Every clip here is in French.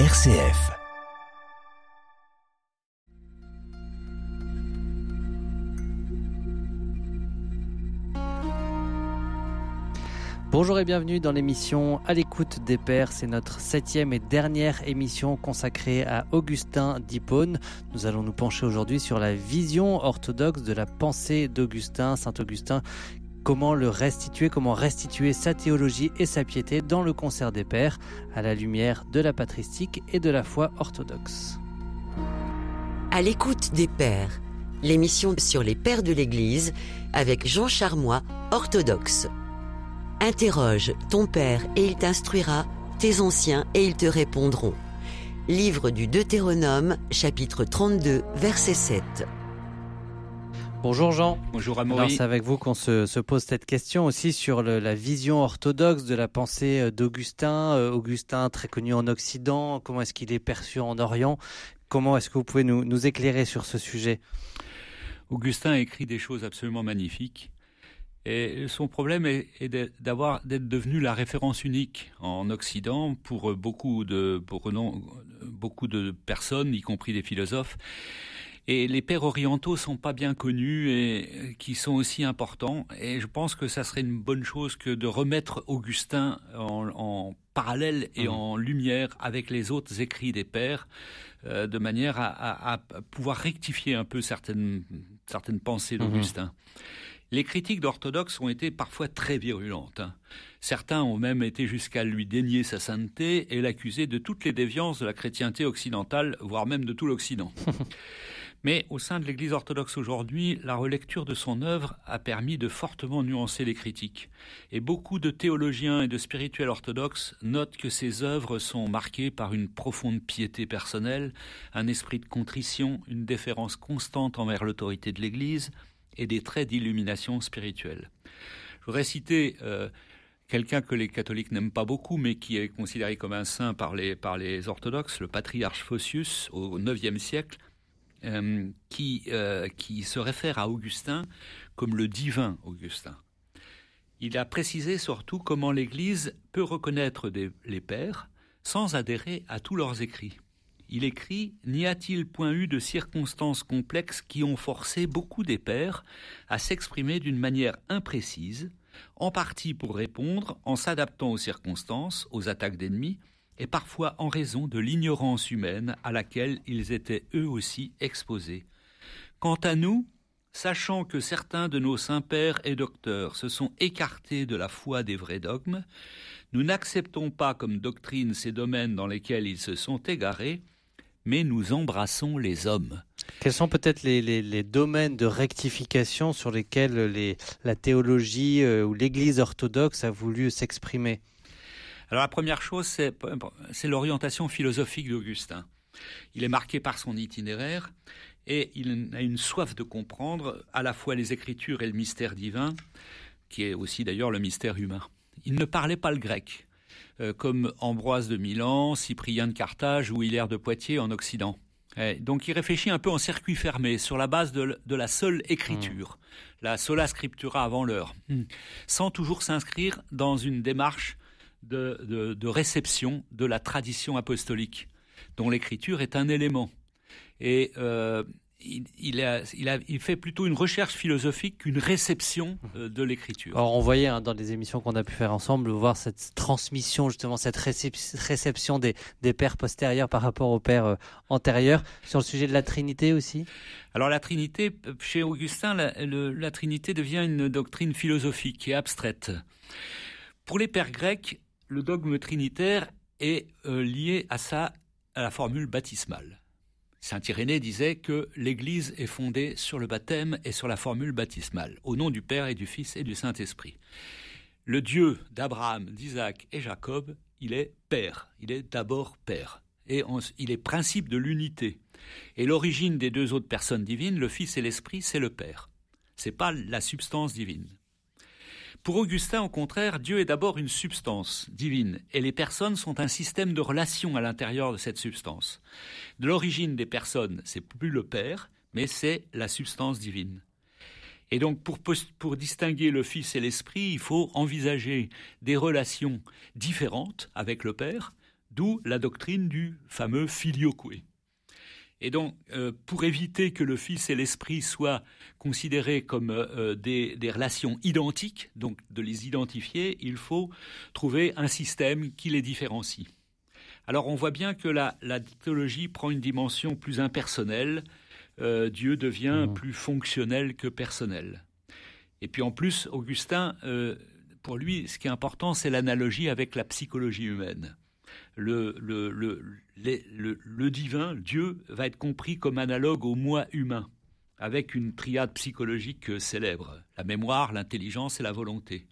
RCF. Bonjour et bienvenue dans l'émission À l'écoute des Pères. C'est notre septième et dernière émission consacrée à Augustin d'Hippone. Nous allons nous pencher aujourd'hui sur la vision orthodoxe de la pensée d'Augustin, Saint Augustin, comment le restituer, comment restituer sa théologie et sa piété dans le concert des Pères, à la lumière de la patristique et de la foi orthodoxe. À l'écoute des Pères, l'émission sur les Pères de l'Église avec Jean Charmois, orthodoxe. Interroge ton Père et il t'instruira, tes anciens et ils te répondront. Livre du Deutéronome, chapitre 32, verset 7. Bonjour Jean. Bonjour Amaury. c'est avec vous qu'on se, se pose cette question aussi sur le- la vision orthodoxe de la pensée euh, d'Augustin. Euh, Augustin très connu en Occident, comment est-ce qu'il est perçu en Orient? Comment est-ce que vous pouvez nous, nous éclairer sur ce sujet? Augustin a écrit des choses absolument magnifiques. Et son problème est, d'avoir d'être devenu la référence unique en Occident pour beaucoup de pour non, beaucoup de personnes, y compris des philosophes. Et les pères orientaux sont pas bien connus et euh, qui sont aussi importants. Et je pense que ça serait une bonne chose que de remettre Augustin en, en parallèle et Mhm. en lumière avec les autres écrits des pères, euh, de manière à, à- à pouvoir rectifier un peu certaines certaines pensées Mhm. d'Augustin. Les critiques d'orthodoxes ont été parfois très virulentes. hein. Certains ont même été jusqu'à lui dénier sa sainteté et l'accuser de toutes les déviances de la chrétienté occidentale, voire même de tout l'Occident. Mais au sein de l'Église orthodoxe aujourd'hui, la relecture de son œuvre a permis de fortement nuancer les critiques. Et beaucoup de théologiens et de spirituels orthodoxes notent que ses œuvres sont marquées par une profonde piété personnelle, un esprit de contrition, une déférence constante envers l'autorité de l'Église et des traits d'illumination spirituelle. Je voudrais citer euh, quelqu'un que les catholiques n'aiment pas beaucoup, mais qui est considéré comme un saint par les, par les orthodoxes, le patriarche Photius, au IXe siècle, euh, qui, euh, qui se réfère à Augustin comme le divin Augustin. Il a précisé surtout comment l'Église peut reconnaître les pères sans adhérer à tous leurs écrits. Il écrit N'y a-t-il point eu de circonstances complexes qui ont forcé beaucoup des pères à s'exprimer d'une manière imprécise, en partie pour répondre en s'adaptant aux circonstances, aux attaques d'ennemis, et parfois en raison de l'ignorance humaine à laquelle ils étaient eux aussi exposés. Quant à nous, sachant que certains de nos saints-pères et docteurs se sont écartés de la foi des vrais dogmes, nous n'acceptons pas comme doctrine ces domaines dans lesquels ils se sont égarés, mais nous embrassons les hommes. Quels sont peut-être les, domaines de rectification sur lesquels les- la théologie euh, ou l'Église orthodoxe a voulu s'exprimer? Alors la première chose, c'est l'orientation philosophique d'Augustin. Il est marqué par son itinéraire et il a une soif de comprendre à la fois les Écritures et le mystère divin, qui est aussi d'ailleurs le mystère humain. Il ne parlait pas le grec, euh, comme Ambroise de Milan, Cyprien de Carthage ou Hilaire de Poitiers en Occident. Eh, donc il réfléchit un peu en circuit fermé, sur la base de, la seule écriture, la sola scriptura avant l'heure, sans toujours s'inscrire dans une démarche de, de- de réception de la tradition apostolique, dont l'écriture est un élément. Et euh, il, il a- il a- il fait plutôt une recherche philosophique qu'une réception euh, de l'écriture. Alors on voyait hein, dans les émissions qu'on a pu faire ensemble, voir cette transmission, justement cette récep- réception des, des pères postérieurs par rapport aux pères euh, antérieurs. Sur le sujet de la Trinité aussi? Alors la Trinité, chez Augustin, la, le- la Trinité devient une doctrine philosophique et abstraite. Pour les pères grecs, le dogme trinitaire est euh, lié à ça, à la formule baptismale. Saint Irénée disait que l'Église est fondée sur le baptême et sur la formule baptismale, au nom du Père et du Fils et du Saint-Esprit. Le Dieu d'Abraham, d'Isaac et Jacob, il est Père, il est d'abord Père, et il est principe de l'unité. Et l'origine des deux autres personnes divines, le Fils et l'Esprit, c'est le Père. C'est pas la substance divine. Pour Augustin, au contraire, Dieu est d'abord une substance divine, et les personnes sont un système de relations à l'intérieur de cette substance. De l'origine des personnes, c'est plus le Père, mais c'est la substance divine. Et donc, pour, pour distinguer le Fils et l'Esprit, il faut envisager des relations différentes avec le Père, D'où la doctrine du fameux filioque. Et donc, euh, pour éviter que le Fils et l'Esprit soient considérés comme euh, des, relations identiques, donc de les identifier, il faut trouver un système qui les différencie. Alors on voit bien que la, théologie prend une dimension plus impersonnelle, euh, Dieu devient mmh. plus fonctionnel que personnel. Et puis en plus, Augustin, pour lui, ce qui est important, c'est l'analogie avec la psychologie humaine le, divin, Dieu, va être compris comme analogue au moi humain, avec une triade psychologique célèbre, la mémoire, l'intelligence et la volonté.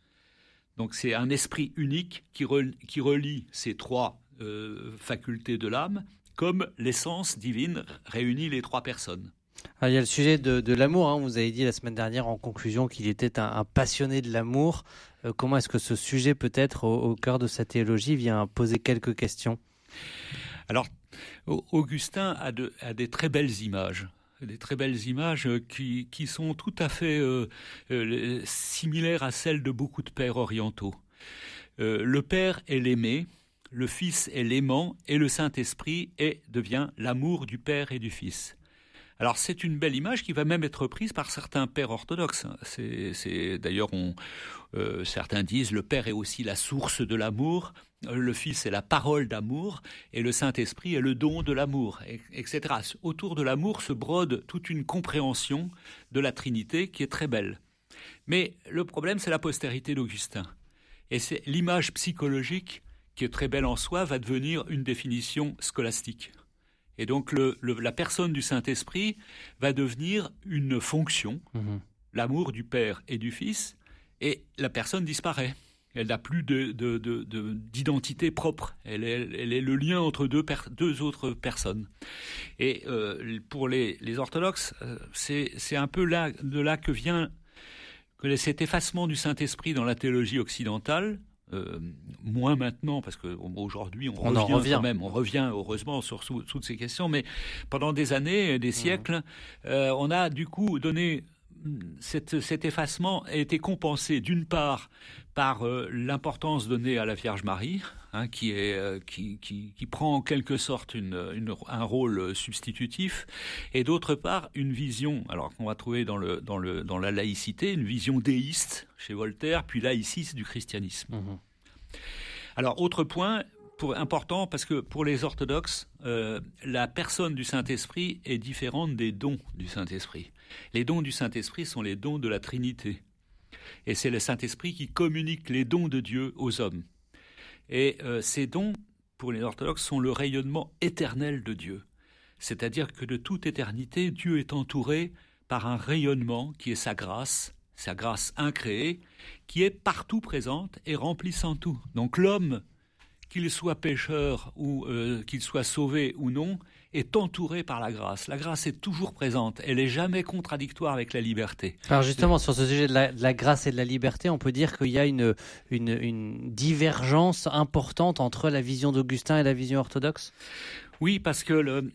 Donc c'est un esprit unique qui, qui relie ces trois euh, facultés de l'âme, comme l'essence divine réunit les trois personnes. Ah, il y a le sujet de, l'amour. Hein. Vous avez dit la semaine dernière en conclusion qu'il était un, passionné de l'amour. Euh, comment est-ce que ce sujet, peut-être au, cœur de sa théologie, vient poser quelques questions? Alors, Augustin a, des très belles images des très belles images qui, sont tout à fait euh, euh, similaires à celles de beaucoup de pères orientaux. le Père est l'aimé, le Fils est l'aimant, et le Saint-Esprit devient l'amour du Père et du Fils. Alors c'est une belle image qui va même être prise par certains pères orthodoxes. C'est d'ailleurs euh, certains disent le Père est aussi la source de l'amour, le Fils est la parole d'amour et le Saint Esprit est le don de l'amour, etc. Autour de l'amour se brode toute une compréhension de la Trinité qui est très belle. Mais le problème c'est la postérité d'Augustin et c'est l'image psychologique qui est très belle en soi va devenir une définition scolastique. Et donc la personne du Saint-Esprit va devenir une fonction, mhm. l'amour du Père et du Fils, et la personne disparaît. Elle n'a plus d'identité propre. Elle est, le lien entre deux, deux autres personnes. Et euh, pour les, orthodoxes, euh, c'est un peu là, de là que vient que cet effacement du Saint-Esprit dans la théologie occidentale, euh, moins maintenant, parce qu'aujourd'hui, on, on, revient, revient. Quand même, on revient heureusement sur toutes ces questions, mais pendant des années, des siècles, euh, on a du coup donné cet effacement a été compensé d'une part par euh, l'importance donnée à la Vierge Marie, hein, qui, est, qui, qui, qui, prend en quelque sorte une, une, un rôle substitutif, et d'autre part une vision, alors qu'on va trouver dans, le, dans, le, dans la laïcité, une vision déiste chez Voltaire, puis laïciste du christianisme. Mmh alors, autre point pour, important, parce que pour les orthodoxes, euh, la personne du Saint-Esprit est différente des dons du Saint-Esprit. Les dons du Saint-Esprit sont les dons de la Trinité. Et c'est le Saint-Esprit qui communique les dons de Dieu aux hommes. Et euh, ces dons, pour les orthodoxes, sont le rayonnement éternel de Dieu. C'est-à-dire que de toute éternité, Dieu est entouré par un rayonnement qui est sa grâce, sa grâce incréée, qui est partout présente et remplissant tout. Donc l'homme, qu'il soit pécheur ou euh, qu'il soit sauvé ou non, est entouré par la grâce. La grâce est toujours présente, elle n'est jamais contradictoire avec la liberté. Alors justement, sur ce sujet de la, grâce et de la liberté, on peut dire qu'il y a une, une divergence importante entre la vision d'Augustin et la vision orthodoxe? Oui, parce que le,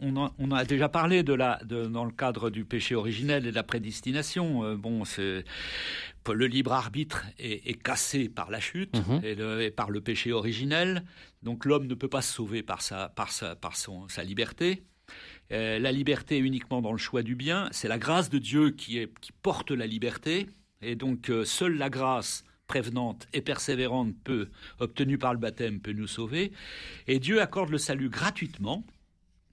on, a, déjà parlé de la, dans le cadre du péché originel et de la prédestination. Euh, bon, c'est le libre arbitre est, cassé par la chute mhm. et, par le péché originel. Donc l'homme ne peut pas se sauver par sa, par sa, par son, sa liberté. Euh, la liberté est uniquement dans le choix du bien. C'est la grâce de Dieu qui, est, qui porte la liberté. Et donc euh, seule la grâce prévenante et persévérante peut, obtenue par le baptême, peut nous sauver. Et Dieu accorde le salut gratuitement,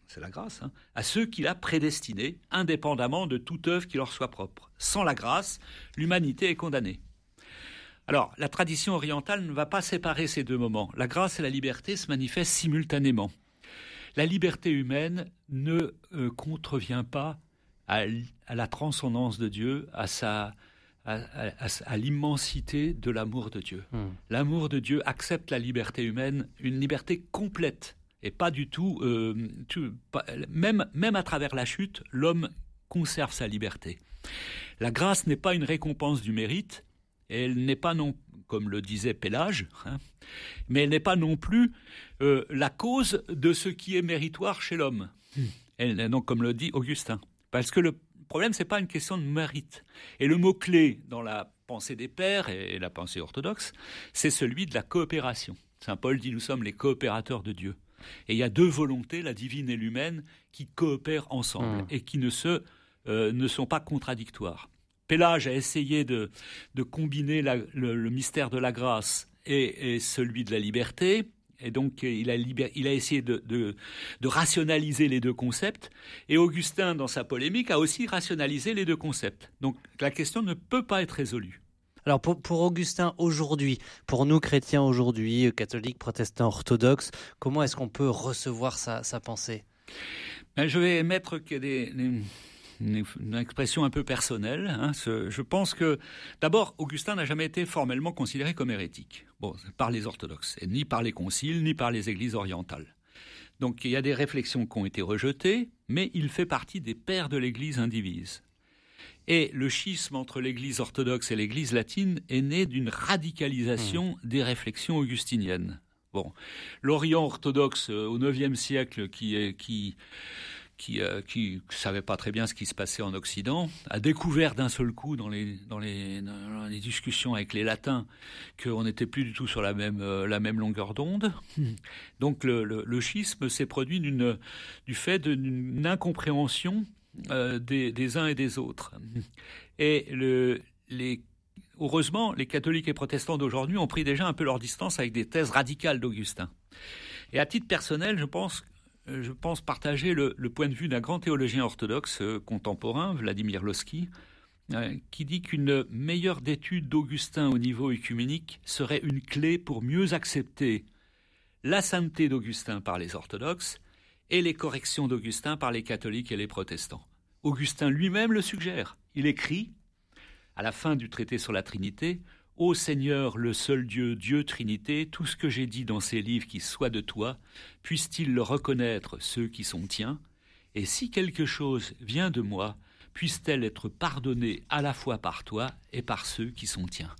c'est la grâce, hein, à ceux qu'il a prédestinés, indépendamment de toute œuvre qui leur soit propre. Sans la grâce, l'humanité est condamnée. Alors, la tradition orientale ne va pas séparer ces deux moments. La grâce et la liberté se manifestent simultanément. La liberté humaine ne euh, contrevient pas à, à, la transcendance de Dieu, à sa, à, l'immensité de l'amour de Dieu. Hmm. L'amour de Dieu accepte la liberté humaine, une liberté complète, et pas du tout, euh, même, même à travers la chute, l'homme conserve sa liberté. La grâce n'est pas une récompense du mérite, elle n'est pas non, comme le disait Pélage, hein, mais elle n'est pas non plus euh, la cause de ce qui est méritoire chez l'homme. Hmm. Elle donc, comme le dit Augustin. Parce que le problème, ce n'est pas une question de mérite. Et le mot-clé dans la pensée des pères et la pensée orthodoxe, c'est celui de la coopération. Saint Paul dit nous sommes les coopérateurs de Dieu. Et il y a deux volontés, la divine et l'humaine, qui coopèrent ensemble hmm. et qui ne, se, euh, ne sont pas contradictoires. Pélage a essayé de, de combiner le, mystère de la grâce et, celui de la liberté. Et donc, il a, il a essayé de, de, rationaliser les deux concepts. Et Augustin, dans sa polémique, a aussi rationalisé les deux concepts. Donc, la question ne peut pas être résolue. Alors pour, Augustin aujourd'hui, pour nous chrétiens aujourd'hui, catholiques, protestants, orthodoxes, comment est-ce qu'on peut recevoir sa, pensée? Ben, Je vais mettre des, une, expression un peu personnelle. Hein, je pense que, d'abord, Augustin n'a jamais été formellement considéré comme hérétique, bon, par les orthodoxes, et ni par les conciles, ni par les églises orientales. Donc il y a des réflexions qui ont été rejetées, mais il fait partie des pères de l'Église indivise. Et le schisme entre l'Église orthodoxe et l'Église latine est né d'une radicalisation mmh. des réflexions augustiniennes. Bon, l'Orient orthodoxe euh, au IXe siècle, qui, est, qui, qui, euh, qui savait pas très bien ce qui se passait en Occident, a découvert d'un seul coup dans les, dans les, dans les discussions avec les latins qu'on n'était plus du tout sur la même, euh, la même longueur d'onde. Mmh. Donc le, le, le schisme s'est produit du fait d'une incompréhension euh, des, uns et des autres. Et le, les, heureusement, les catholiques et protestants d'aujourd'hui ont pris déjà un peu leur distance avec des thèses radicales d'Augustin. Et à titre personnel, je pense, je pense partager le, point de vue d'un grand théologien orthodoxe euh, contemporain, Vladimir Lossky, euh, qui dit qu'une meilleure étude d'Augustin au niveau œcuménique serait une clé pour mieux accepter la sainteté d'Augustin par les orthodoxes et les corrections d'Augustin par les catholiques et les protestants. Augustin lui-même le suggère. Il écrit, à la fin du traité sur la Trinité, Ô Seigneur, le seul Dieu, Dieu Trinité, tout ce que j'ai dit dans ces livres qui soient de toi, puissent-ils le reconnaître ceux qui sont tiens? Et si quelque chose vient de moi, puisse-t-elle être pardonnée à la fois par toi et par ceux qui sont tiens?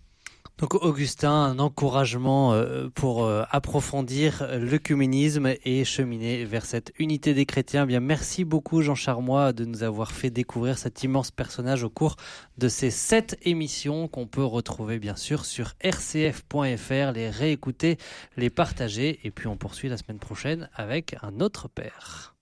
Donc Augustin, un encouragement euh, pour euh, approfondir l'œcuménisme et cheminer vers cette unité des chrétiens. Bien, merci beaucoup Jean Charmois de nous avoir fait découvrir cet immense personnage au cours de ces sept émissions qu'on peut retrouver bien sûr sur rcf.fr, les réécouter, les partager et puis on poursuit la semaine prochaine avec un autre père.